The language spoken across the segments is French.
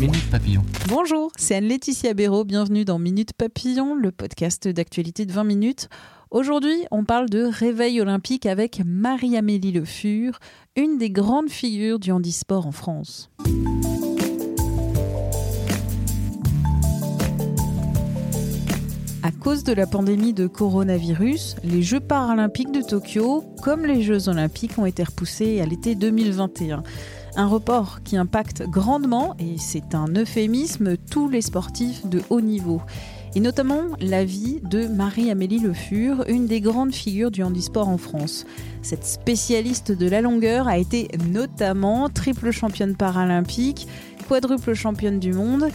Minute Papillon. Bonjour, c'est Anne-Laetitia Béraud. Bienvenue dans Minute Papillon, le podcast d'actualité de 20 minutes. Aujourd'hui, on parle de réveil olympique avec Marie-Amélie Le Fur, une des grandes figures du handisport en France. À cause de la pandémie de coronavirus, les Jeux paralympiques de Tokyo, comme les Jeux olympiques, ont été repoussés à l'été 2021. Un report qui impacte grandement, et c'est un euphémisme, tous les sportifs de haut niveau. Et notamment la vie de Marie-Amélie Le Fur, une des grandes figures du handisport en France. Cette spécialiste de la longueur a été notamment triple championne paralympique, quadruple championne du monde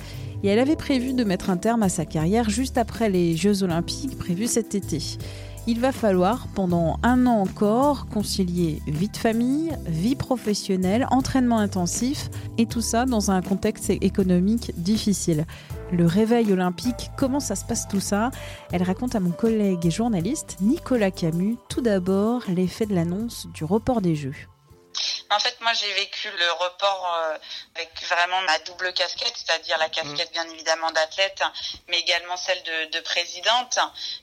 et elle avait prévu de mettre un terme à sa carrière juste après les Jeux olympiques prévus cet été. Il va falloir, pendant un an encore, concilier vie de famille, vie professionnelle, entraînement intensif, et tout ça dans un contexte économique difficile. Le réveil olympique, comment ça se passe tout ça? Elle raconte à mon collègue et journaliste Nicolas Camus tout d'abord l'effet de l'annonce du report des Jeux. En fait, moi, j'ai vécu le report euh, avec vraiment ma double casquette, c'est-à-dire la casquette bien évidemment d'athlète, mais également celle de, de, présidente.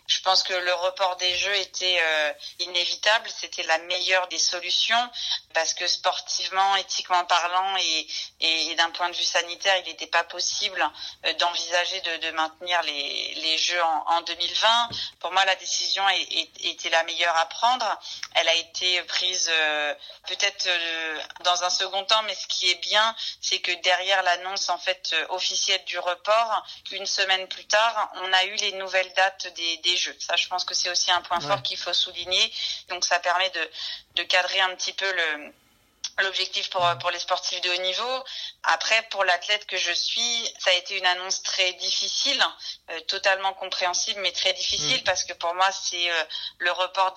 Je pense que le report des Jeux était euh, inévitable, c'était la meilleure des solutions parce que sportivement, éthiquement parlant et, et, et d'un point de vue sanitaire, il n'était pas possible euh, d'envisager de, de, maintenir les, les Jeux en, en, 2020. Pour moi, la décision était la meilleure à prendre. Elle a été prise euh, peut-être dans un second temps, mais ce qui est bien, c'est que derrière l'annonce en fait euh, officielle du report, une semaine plus tard, on a eu les nouvelles dates des, des Jeux. Ça, je pense que c'est aussi un point ouais. fort qu'il faut souligner. Donc, ça permet de, de cadrer un petit peu le l'objectif pour pour les sportifs de haut niveau. Après, pour l'athlète que je suis, ça a été une annonce très difficile, euh, totalement compréhensible, mais très difficile mmh. parce que pour moi, c'est euh, le report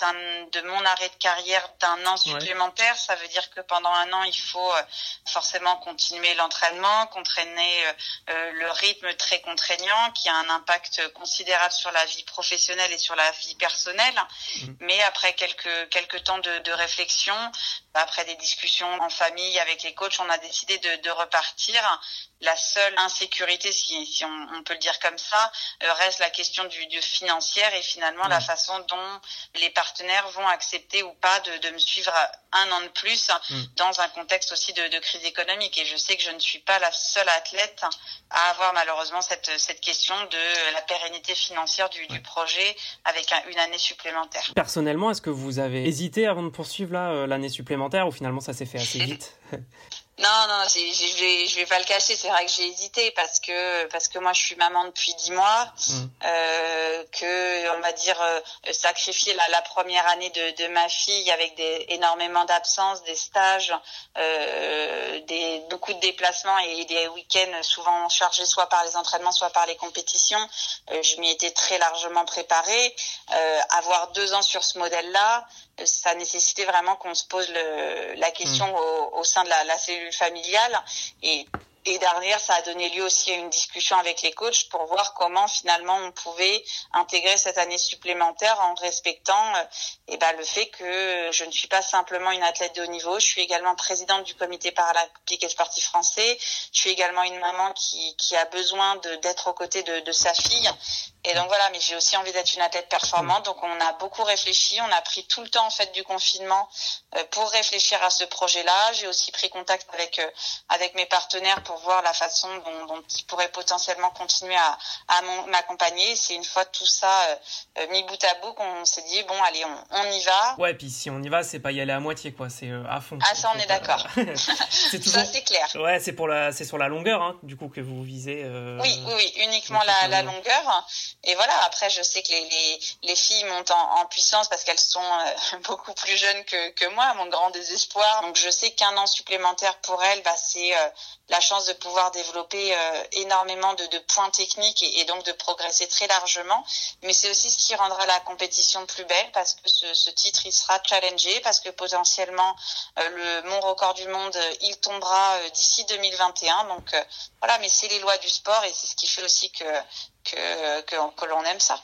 de mon arrêt de carrière d'un an supplémentaire. Ouais. Ça veut dire que pendant un an, il faut euh, forcément continuer l'entraînement, contraîner le rythme très contraignant, qui a un impact considérable sur la vie professionnelle et sur la vie personnelle. Mmh. Mais après quelques quelques temps de, de réflexion, après des discussions en famille avec les coachs, on a décidé de, de repartir. La seule insécurité, si, si on, on, peut le dire comme ça, euh, reste la question du, du financière et finalement la façon dont les partenaires vont accepter ou pas de, de me suivre un an de plus mmh. dans un contexte aussi de, de, crise économique. Et je sais que je ne suis pas la seule athlète à avoir malheureusement cette, cette question de la pérennité financière du, du projet avec un, une année supplémentaire. Personnellement, est-ce que vous avez hésité avant de poursuivre euh, l'année supplémentaire ou finalement ça s'est fait assez vite Non, non, je vais, je vais pas le cacher. C'est vrai que j'ai hésité parce que parce que moi je suis maman depuis dix mois, mmh. euh, que on va dire euh, sacrifier la, la, première année de, de, ma fille avec des énormément d'absences, des stages, euh, des beaucoup de déplacements et des week-ends souvent chargés soit par les entraînements, soit par les compétitions. Euh, je m'y étais très largement préparée. Euh, avoir deux ans sur ce modèle-là, ça nécessitait vraiment qu'on se pose le, la question mmh. au, au, sein de la, la cellule familiale. Et et derrière, ça a donné lieu aussi à une discussion avec les coachs pour voir comment finalement on pouvait intégrer cette année supplémentaire en respectant euh, eh ben, le fait que je ne suis pas simplement une athlète de haut niveau, je suis également présidente du comité paralympique et sportif français, je suis également une maman qui, qui a besoin d'être aux côtés de, de sa fille. Et donc voilà, mais j'ai aussi envie d'être une athlète performante. Donc on a beaucoup réfléchi, on a pris tout le temps en fait du confinement euh, pour réfléchir à ce projet-là. J'ai aussi pris contact avec euh, avec mes partenaires pour voir la façon dont, dont ils pourraient potentiellement continuer à, à m'accompagner. C'est une fois tout ça euh, mis bout à bout qu'on s'est dit bon allez on, on, y va. Ouais, puis si on y va, c'est pas y aller à moitié quoi, c'est à fond. Ah ça on est d'accord. c'est toujours... Ça c'est clair. Ouais, c'est pour la c'est sur la longueur hein, du coup que vous visez. Oui, oui, oui, uniquement la, la longueur. Et voilà. Après, je sais que les, les, les filles montent en, puissance parce qu'elles sont euh, beaucoup plus jeunes que, que moi, mon grand désespoir. Donc, je sais qu'un an supplémentaire pour elles, bah, c'est euh, la chance de pouvoir développer euh, énormément de, de, points techniques et, donc de progresser très largement. Mais c'est aussi ce qui rendra la compétition plus belle parce que ce, ce titre, il sera challengé parce que potentiellement le mon record du monde, il tombera d'ici 2021. Donc voilà, mais c'est les lois du sport et c'est ce qui fait aussi que que, que, que l'on aime ça.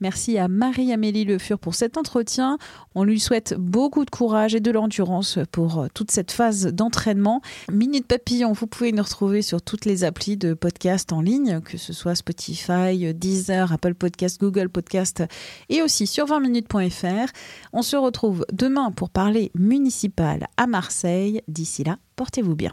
Merci à Marie-Amélie Le Fur pour cet entretien. On lui souhaite beaucoup de courage et de l'endurance pour euh, toute cette phase d'entraînement. Minute Papillon, vous pouvez nous retrouver sur toutes les applis de podcast en ligne, que ce soit Spotify, Deezer, Apple Podcast, Google Podcast et aussi sur 20minutes.fr. On se retrouve demain pour parler municipal à Marseille. D'ici là, portez-vous bien.